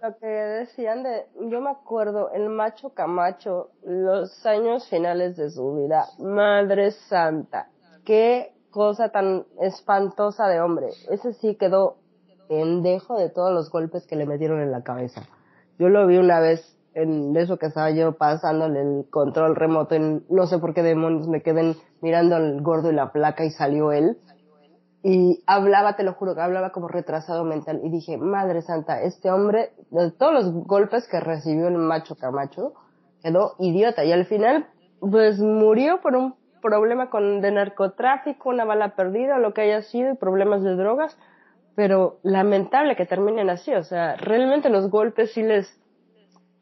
Lo que decían de... Yo me acuerdo, el macho Camacho, los años finales de su vida. Madre santa. Qué cosa tan espantosa de hombre. Ese sí quedó pendejo de todos los golpes que le metieron en la cabeza. Yo lo vi una vez en eso que estaba yo pasándole el control remoto en no sé por qué demonios me quedé mirando al gordo y la placa y salió él y hablaba, te lo juro, que hablaba como retrasado mental y dije, madre santa, este hombre, de todos los golpes que recibió el macho Camacho, quedó idiota y al final, pues murió por un problema con, de narcotráfico, una bala perdida, lo que haya sido, y problemas de drogas, pero lamentable que terminen así, o sea, realmente los golpes sí les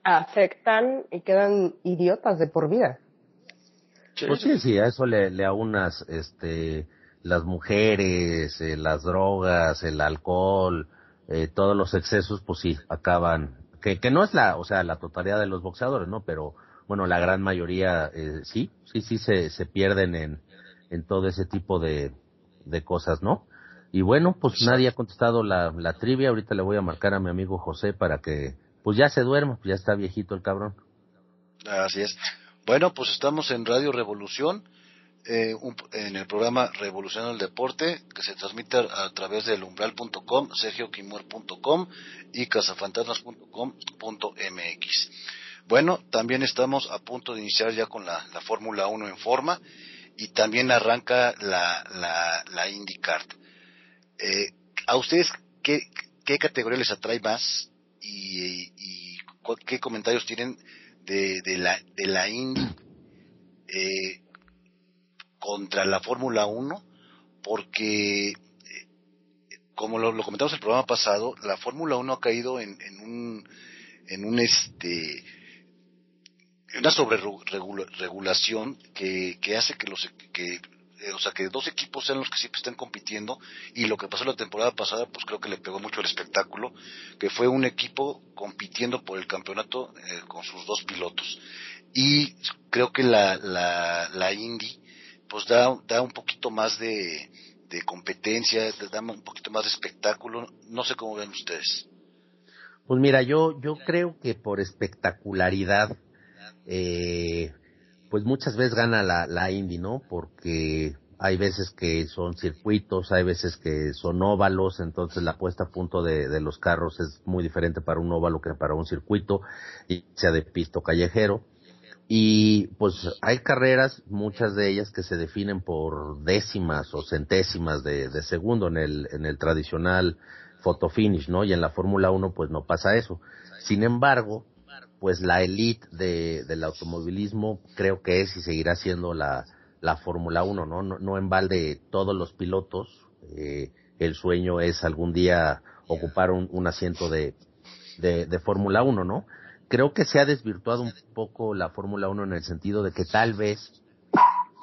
afectan y quedan idiotas de por vida. Pues sí, sí, a eso le, le aunas, este, las mujeres, eh, las drogas, el alcohol, eh, todos los excesos, pues sí, acaban, que, que no es la, o sea, la totalidad de los boxeadores, ¿no? Pero, bueno, la gran mayoría, eh, sí, sí, sí se, se pierden en, en todo ese tipo de, de cosas, ¿no? Y bueno, pues nadie ha contestado la, la trivia, ahorita le voy a marcar a mi amigo José para que, pues ya se duerma, pues ya está viejito el cabrón. Así es. Bueno, pues estamos en Radio Revolución eh, en el programa Revolución del Deporte, que se transmite a través del umbral.com, sergioquimuer.com y cazafantasmas.com.mx. Bueno, también estamos a punto de iniciar ya con la, Fórmula 1 en forma y también arranca la, la, la IndyCar. Eh, ¿A ustedes qué, qué categoría les atrae más y, y qué comentarios tienen de, de, la, de la Indy? Eh, contra la Fórmula 1 porque, eh, como lo, comentamos el programa pasado, la Fórmula 1 ha caído en, en un, en un este, una sobreregulación que, que hace que los, que o sea, que dos equipos sean los que siempre estén compitiendo y lo que pasó la temporada pasada, pues creo que le pegó mucho el espectáculo, que fue un equipo compitiendo por el campeonato eh, con sus dos pilotos. Y creo que la, la, la Indy pues da, da un poquito más de, de competencia, da un poquito más de espectáculo. No sé cómo ven ustedes. Pues mira, yo, yo creo que por espectacularidad, eh, pues muchas veces gana la, la Indy, ¿no? Porque hay veces que son circuitos, hay veces que son óvalos, entonces la puesta a punto de, de los carros es muy diferente para un óvalo que para un circuito, y sea de pisto callejero. Y pues hay carreras, muchas de ellas que se definen por décimas o centésimas de, segundo en el, en el tradicional photo finish, ¿no? Y en la Fórmula 1 pues no pasa eso. Sin embargo, pues la elite de, del automovilismo creo que es y seguirá siendo la, la Fórmula 1, ¿no? ¿no? No en balde todos los pilotos, eh, el sueño es algún día ocupar un, un asiento de, de, Fórmula 1, ¿no? creo que se ha desvirtuado un poco la Fórmula 1 en el sentido de que tal vez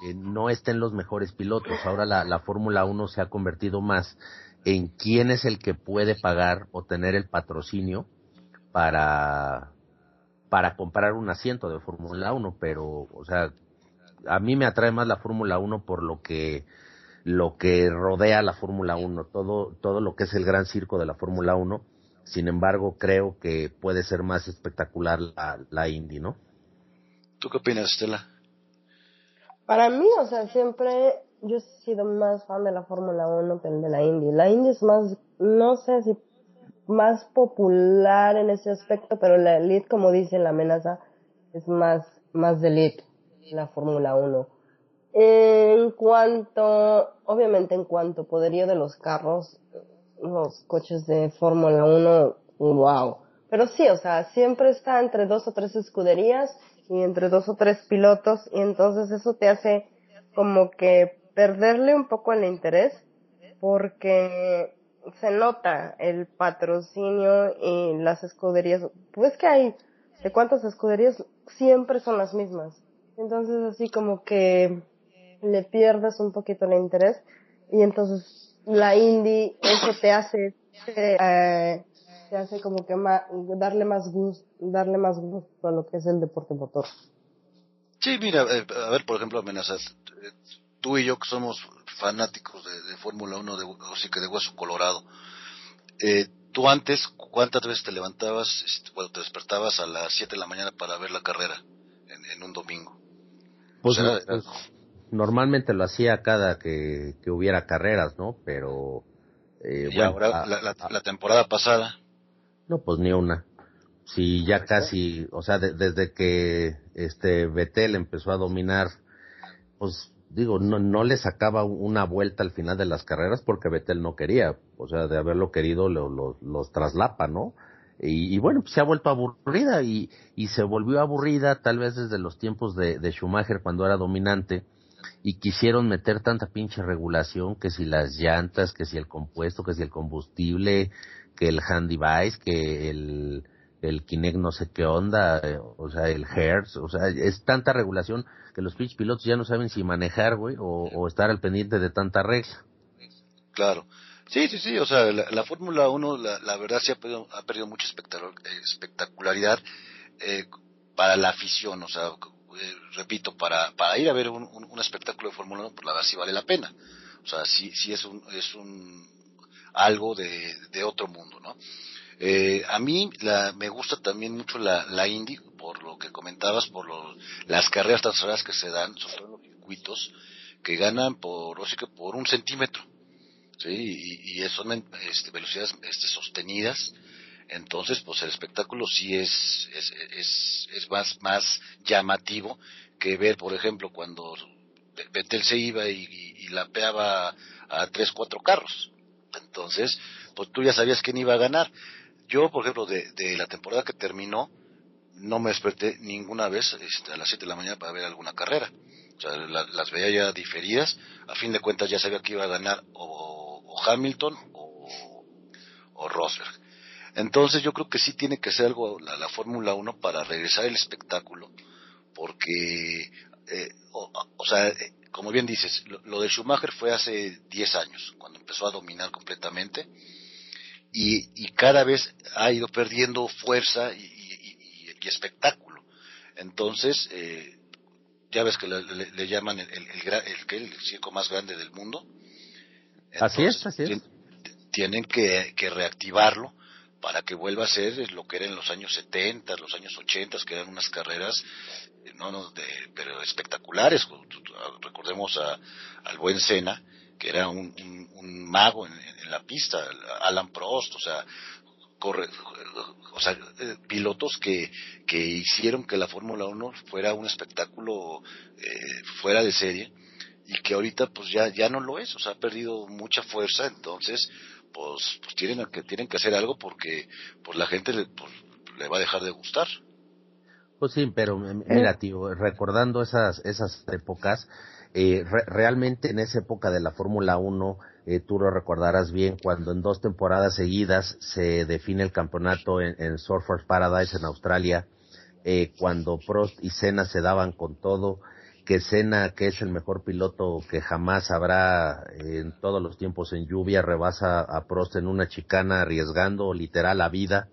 eh, no estén los mejores pilotos. Ahora la, la Fórmula 1 se ha convertido más en quién es el que puede pagar o tener el patrocinio para, para comprar un asiento de Fórmula 1, pero, o sea, a mí me atrae más la Fórmula 1 por lo que lo que rodea la Fórmula 1, todo todo lo que es el gran circo de la Fórmula 1 sin embargo, creo que puede ser más espectacular la, la Indy, ¿no? ¿Tú qué opinas, Estela? Para mí, o sea, siempre yo he sido más fan de la Fórmula 1 que de la Indy. La Indy es más, no sé si más popular en ese aspecto, pero la Elite, como dice la amenaza, es más, más de Elite, la Fórmula 1. En cuanto, obviamente en cuanto poderío de los carros, los coches de Fórmula 1, wow. Pero sí, o sea, siempre está entre dos o tres escuderías y entre dos o tres pilotos y entonces eso te hace como que perderle un poco el interés porque se nota el patrocinio y las escuderías. Pues que hay, de cuántas escuderías siempre son las mismas. Entonces así como que le pierdes un poquito el interés y entonces la indie eso te hace eh, te hace como que darle más gusto darle más gusto a lo que es el deporte motor sí mira eh, a ver por ejemplo amenazas tú y yo que somos fanáticos de, Fórmula 1 de así que de hueso colorado eh, tú antes cuántas veces te levantabas este, cuando te despertabas a las 7 de la mañana para ver la carrera en, un domingo pues, pues normalmente lo hacía cada que, hubiera carreras, ¿no? Pero... Eh, y ahora, la, temporada pasada. No, pues ni una. Sí, ya casi, o sea, desde que este Betel empezó a dominar, pues digo, no, no le sacaba una vuelta al final de las carreras porque Betel no quería, o sea, de haberlo querido lo, los traslapa, ¿no? Y, bueno, pues se ha vuelto aburrida y, y se volvió aburrida tal vez desde los tiempos de, de Schumacher cuando era dominante y quisieron meter tanta pinche regulación que si las llantas, que si el compuesto, que si el combustible, que el hand device, que el, el Kinect no sé qué onda, o sea, el Hertz, o sea, es tanta regulación que los pinches pilotos ya no saben si manejar, güey, o, estar al pendiente de tanta regla. Claro. Sí, sí, sí, o sea, la, Fórmula 1, la, la, verdad, sí ha perdido, ha perdido mucha espectacularidad eh, para la afición, o sea, eh, repito, para, para ir a ver un, un, espectáculo de Fórmula 1, pues la verdad sí vale la pena. O sea, sí, sí es un, es un, algo de, de otro mundo, ¿no? Eh, a mí la, me gusta también mucho la, la Indy, por lo que comentabas, por las carreras tan que se dan, sobre todo los circuitos, que ganan por, o sea, que por un centímetro, ¿sí? Y, y son este, velocidades este, sostenidas, entonces pues el espectáculo sí es, es, es, es más, más llamativo que ver, por ejemplo, cuando Betel se iba y, y, lapeaba a tres, cuatro carros. Entonces, pues tú ya sabías quién iba a ganar. Yo, por ejemplo, de, de la temporada que terminó, no me desperté ninguna vez este, a las siete de la mañana para ver alguna carrera. O sea, las veía ya diferidas. A fin de cuentas ya sabía que iba a ganar o, o Hamilton o, o Rosberg. Entonces yo creo que sí tiene que ser algo la, Fórmula 1 para regresar el espectáculo, porque, eh, o, sea, eh, como bien dices, lo, de Schumacher fue hace 10 años, cuando empezó a dominar completamente, y, cada vez ha ido perdiendo fuerza y, espectáculo. Entonces, eh, ya ves que le, llaman el, el, circo más grande del mundo. así es, así es. Tienen que, que reactivarlo para que vuelva a ser lo que era en los años 70, los años 80, que eran unas carreras eh, no, no de, pero espectaculares. Recordemos a, al buen Senna, que era un, un, mago en, la pista, Alan Prost, o sea, corre, o sea, eh, pilotos que, que hicieron que la Fórmula 1 fuera un espectáculo eh, fuera de serie y que ahorita pues ya ya no lo es, o sea, ha perdido mucha fuerza, entonces pues, pues tienen que tienen que hacer algo porque pues la gente le, pues, le va a dejar de gustar. Pues sí, pero mira, tío, recordando esas esas épocas, eh, realmente en esa época de la Fórmula 1, eh, tú lo recordarás bien, cuando en dos temporadas seguidas se define el campeonato en, Surfers Paradise en Australia, eh, cuando Prost y Senna se daban con todo, que Senna, que es el mejor piloto que jamás habrá en todos los tiempos en lluvia, rebasa a Prost en una chicana arriesgando literal la vida.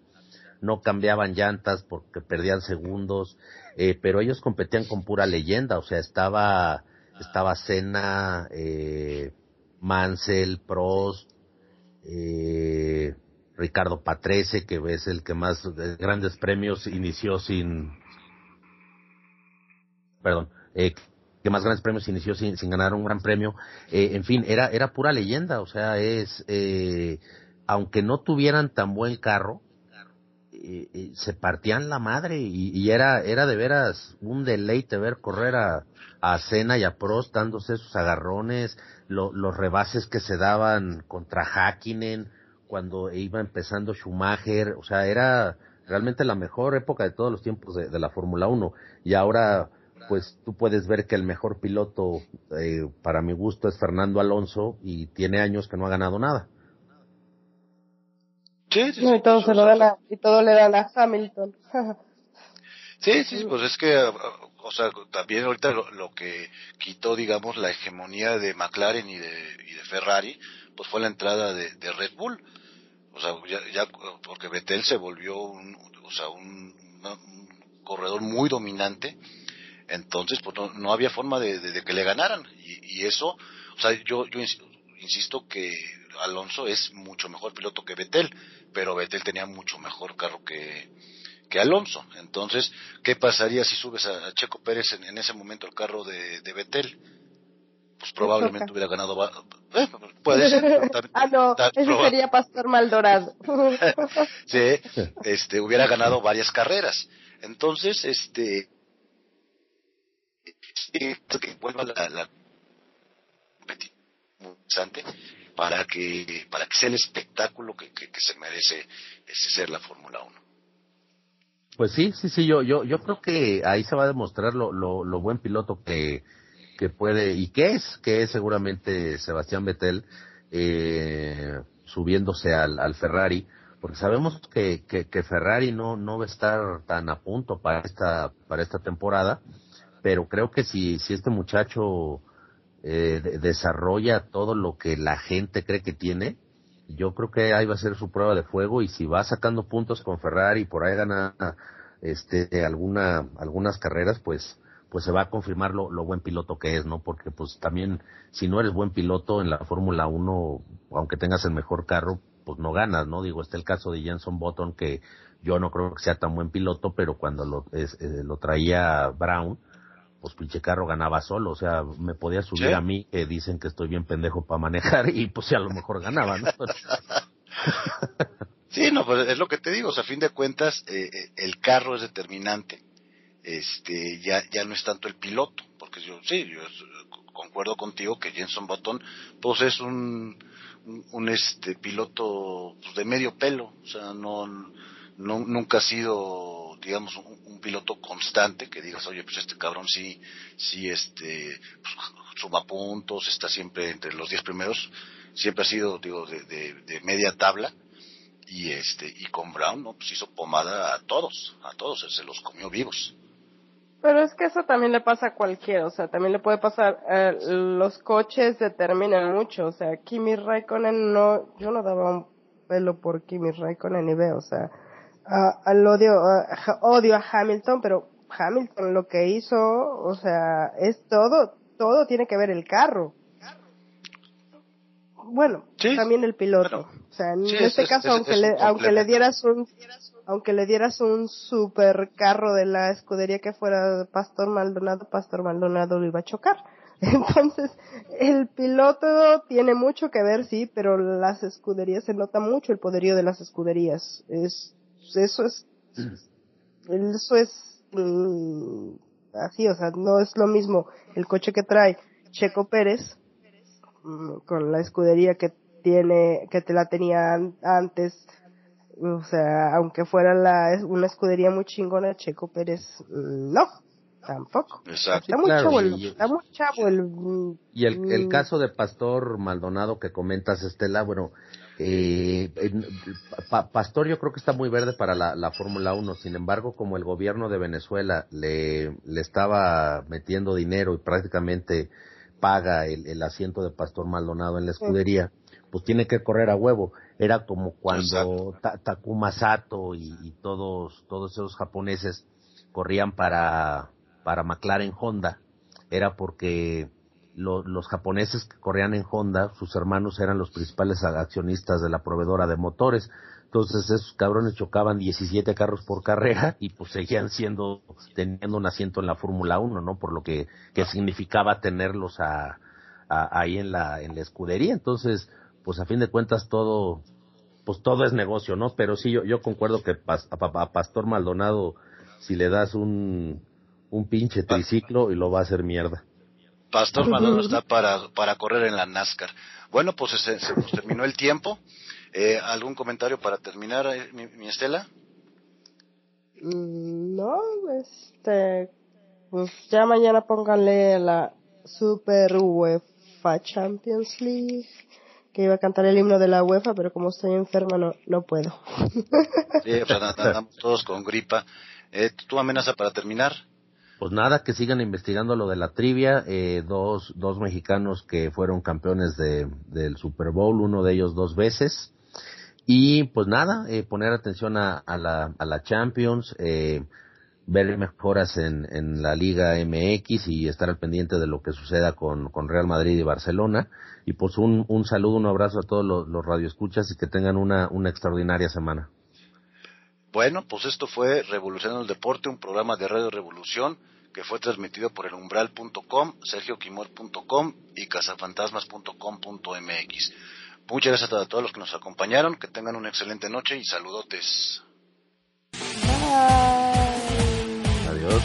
No cambiaban llantas porque perdían segundos, eh, pero ellos competían con pura leyenda, o sea, estaba, estaba Senna, eh, Mansell, Prost, eh, Ricardo Patrese, que es el que más grandes premios inició sin, perdón, eh, que más grandes premios inició sin, sin ganar un gran premio. Eh, en fin, era, era pura leyenda, o sea, es, eh, aunque no tuvieran tan buen carro, eh, se partían la madre y, era, era de veras un deleite ver correr a, a Senna y a Prost dándose sus agarrones, los rebases que se daban contra Hakkinen cuando iba empezando Schumacher, o sea, era realmente la mejor época de todos los tiempos de, de la Fórmula 1 y ahora pues tú puedes ver que el mejor piloto, eh, para mi gusto, es Fernando Alonso y tiene años que no ha ganado nada. Y todo se lo dan a, y todo le dan a Hamilton. Sí, sí, pues es que, o sea, también ahorita lo, que quitó, digamos, la hegemonía de McLaren y de, y de Ferrari, pues fue la entrada de, Red Bull. O sea, ya, porque Vettel se volvió un, o sea, un, corredor muy dominante, entonces pues no, había forma de, que le ganaran. Y, y, eso, o sea, yo, yo insisto que Alonso es mucho mejor piloto que Vettel, pero Vettel tenía mucho mejor carro que, que Alonso. Entonces, ¿qué pasaría si subes a, Checo Pérez en, ese momento el carro de, de Vettel? Pues probablemente hubiera ganado. Eh, puede ser. ah, no, ese sería Pastor Maldorado. sí, este, hubiera ganado varias carreras. Entonces, este. que vuelva la, la para que para que sea el espectáculo que, que, se merece ese ser la Fórmula 1. Pues sí, sí, sí, yo, yo, yo creo que ahí se va a demostrar lo, lo, lo buen piloto que, que puede y que es, que es seguramente Sebastián Vettel eh, subiéndose al, al Ferrari, porque sabemos que, que, que, Ferrari no, no va a estar tan a punto para esta, para esta temporada, pero creo que si, si este muchacho eh, desarrolla todo lo que la gente cree que tiene, yo creo que ahí va a ser su prueba de fuego y si va sacando puntos con Ferrari y por ahí gana este alguna algunas carreras, pues pues se va a confirmar lo, lo, buen piloto que es, ¿no? Porque pues también si no eres buen piloto en la Fórmula 1, aunque tengas el mejor carro, pues no ganas, ¿no? Digo, está el caso de Jenson Button que yo no creo que sea tan buen piloto, pero cuando lo, eh, lo traía Brown, pues pinche carro ganaba solo, o sea, me podía subir a mí, que dicen que estoy bien pendejo para manejar, y pues sí, a lo mejor ganaba, ¿no? sí, no, pues es lo que te digo, o sea, a fin de cuentas, eh, eh, el carro es determinante, este, ya, ya no es tanto el piloto, porque yo, sí, yo concuerdo contigo que Jenson Button, pues es un, un, este piloto pues, de medio pelo, o sea, no, no nunca ha sido digamos, un, piloto constante que digas, oye, pues este cabrón sí, sí, este, pues, suma puntos, está siempre entre los diez primeros, siempre ha sido, digo, de, de, media tabla, y este, y con Brown, ¿no? Pues hizo pomada a todos, a todos, se los comió vivos. Pero es que eso también le pasa a cualquiera, o sea, también le puede pasar, eh, los coches determinan mucho, o sea, Kimi Raikkonen no, yo no daba un pelo por Kimi Raikkonen ni veo, o sea, al odio, odio a Hamilton, pero Hamilton lo que hizo, o sea, es todo, todo tiene que ver el carro. Bueno, también el piloto. o sea, en este caso, aunque, le, aunque le dieras un, aunque le dieras un super carro de la escudería que fuera Pastor Maldonado, Pastor Maldonado lo iba a chocar. Entonces, el piloto tiene mucho que ver, sí, pero las escuderías se nota mucho el poderío de las escuderías. Es eso es, eso es mm, así, o sea, no es lo mismo el coche que trae Checo Pérez mm, con la escudería que tiene, que te la tenía antes, o sea, aunque fuera la, una escudería muy chingona, Checo Pérez, mm, no, tampoco. Exacto. Está muy chavo el, está muy chavo el, y el, el caso de Pastor Maldonado que comentas, Estela, bueno, eh, Pastor yo creo que está muy verde para la, Fórmula 1, sin embargo, como el gobierno de Venezuela le, le estaba metiendo dinero y prácticamente paga el, asiento de Pastor Maldonado en la escudería, pues tiene que correr a huevo. Era como cuando Takuma Sato y, todos, todos esos japoneses corrían para, para McLaren Honda, era porque los japoneses que corrían en Honda, sus hermanos eran los principales accionistas de la proveedora de motores. Entonces esos cabrones chocaban 17 carros por carrera y pues seguían siendo, teniendo un asiento en la Fórmula 1, ¿no? Por lo que, que significaba tenerlos a, ahí en la, en la escudería. Entonces, pues a fin de cuentas todo, pues todo es negocio, ¿no? Pero sí, yo, yo concuerdo que a, Pastor Maldonado, si le das un, un pinche triciclo y lo va a hacer mierda. Pastor Maldonado está para, para correr en la NASCAR. Bueno, pues se, nos terminó el tiempo. Eh, ¿Algún comentario para terminar, eh, mi, Estela? Mm, no, este, pues ya mañana pónganle la Super UEFA Champions League, que iba a cantar el himno de la UEFA, pero como estoy enferma no, no puedo. Sí, pues andamos todos con gripa. Eh, ¿Tu amenaza para terminar? Pues nada, que sigan investigando lo de la trivia. Eh, dos, dos mexicanos que fueron campeones de, del Super Bowl, uno de ellos dos veces. Y pues nada, eh, poner atención a, la, a la Champions, eh, ver mejoras en, en la Liga MX y estar al pendiente de lo que suceda con, con Real Madrid y Barcelona. Y pues un, un saludo, un abrazo a todos los, los radioescuchas y que tengan una, una extraordinaria semana. Bueno, pues esto fue Revolucionando el Deporte, un programa de Radio Revolución que fue transmitido por el umbral.com, sergioquimor.com y cazafantasmas.com.mx. Muchas gracias a todos los que nos acompañaron, que tengan una excelente noche y saludotes. Adiós.